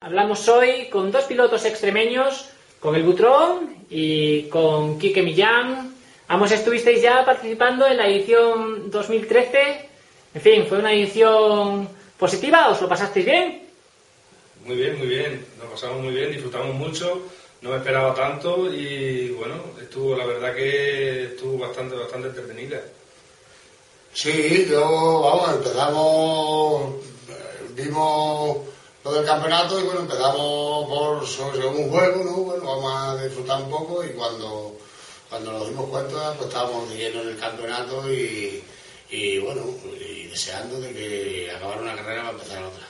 Hablamos hoy con dos pilotos extremeños, con el Butrón y con Quique Millán. Ambos estuvisteis ya participando en la edición 2013. En fin, ¿fue una edición positiva? ¿Os lo pasasteis bien? Muy bien, muy bien. Nos pasamos muy bien, disfrutamos mucho. No me esperaba tanto y bueno, estuvo, la verdad que estuvo bastante, bastante entretenida. Sí, yo, vamos, empezamos, del campeonato y bueno, empezamos por un juego, ¿no? Bueno, vamos a disfrutar un poco y cuando, cuando nos dimos cuenta, pues estábamos llenos en el campeonato y, y bueno, y deseando de que acabara una carrera para empezar otra.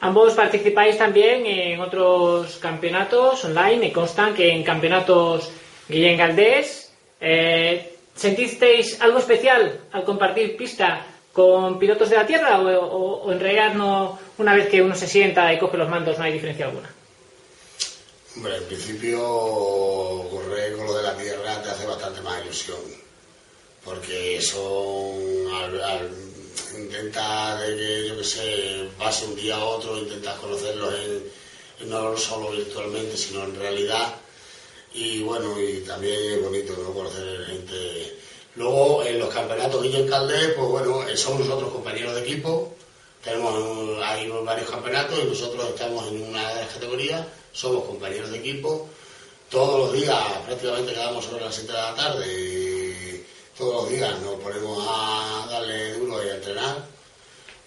Ambos participáis también en otros campeonatos online. Me constan que en campeonatos Guillén Galdés. Eh, ¿Sentisteis algo especial al compartir pista con pilotos de la Tierra o, en realidad no, una vez que uno se sienta y coge los mandos no hay diferencia alguna? Hombre, en principio correr con lo de la tierra te hace bastante más ilusión, porque son, al, al intentar que, yo que sé, pase un día a otro, intentas conocerlos en no solo virtualmente, sino en realidad, y bueno, y también es bonito ¿no? conocer gente. Luego, en los campeonatos Guillén Caldés, pues bueno, eh, somos nosotros compañeros de equipo, tenemos hay varios campeonatos y nosotros estamos en una de las categorías, somos compañeros de equipo, todos los días prácticamente quedamos sobre las 7 de la tarde todos los días nos ponemos a darle duro y a entrenar.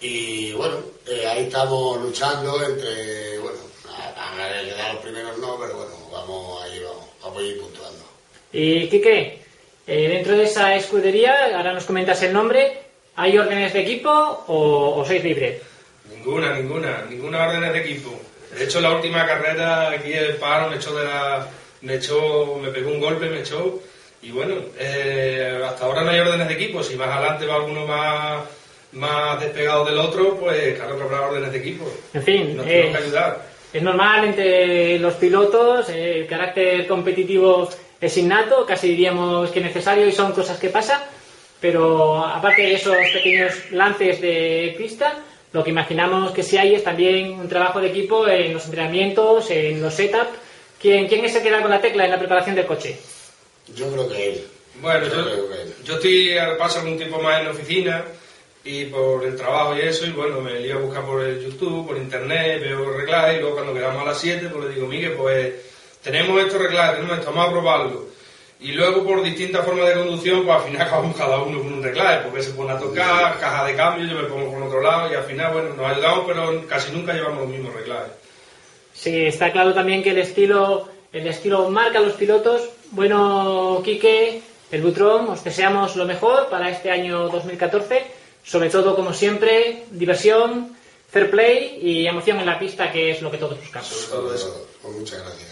Y bueno, eh, ahí estamos luchando entre, bueno, a, a quedar los primeros no, pero bueno, vamos ahí, vamos, vamos a ir puntuando. Y Quique, eh, dentro de esa escudería, ahora nos comentas el nombre, ¿hay órdenes de equipo o, o sois libres? Ninguna, ninguna, ninguna orden de equipo. De hecho, la última carrera aquí el paro me echó de la, me echó, me pegó un golpe, me echó y bueno, eh, hasta ahora no hay órdenes de equipo. Si más adelante va alguno más, más despegado del otro, pues claro que habrá órdenes de equipo. En fin, Nos eh, tenemos que ayudar. es normal entre los pilotos, eh, el carácter competitivo es innato, casi diríamos que necesario y son cosas que pasan, pero aparte de esos pequeños lances de pista, lo que imaginamos que sí hay es también un trabajo de equipo en los entrenamientos, en los setups. ¿Quién, quién es el que da con la tecla en la preparación del coche? Yo creo que él. Bueno, Yo yo, creo que él. yo estoy al paso algún tiempo más en la oficina y por el trabajo y eso, y bueno, me lío a buscar por el YouTube, por internet, veo reglajes, y luego cuando quedamos a las 7, pues le digo, Miguel, pues tenemos estos reglajes, tenemos esto, vamos a probarlo. Y luego por distintas formas de conducción, pues al final acabamos cada uno con un reglaje, porque se pone a tocar, caja de cambio, yo me pongo por otro lado, y al final, bueno, nos ayudamos, pero casi nunca llevamos los mismos reglajes. Sí, está claro también que el estilo, el estilo marca a los pilotos. Bueno, Quique, el Butrón, os deseamos lo mejor para este año 2014. Sobre todo, como siempre, diversión, fair play y emoción en la pista, que es lo que todos buscamos. Sobre todo eso. Pues muchas gracias.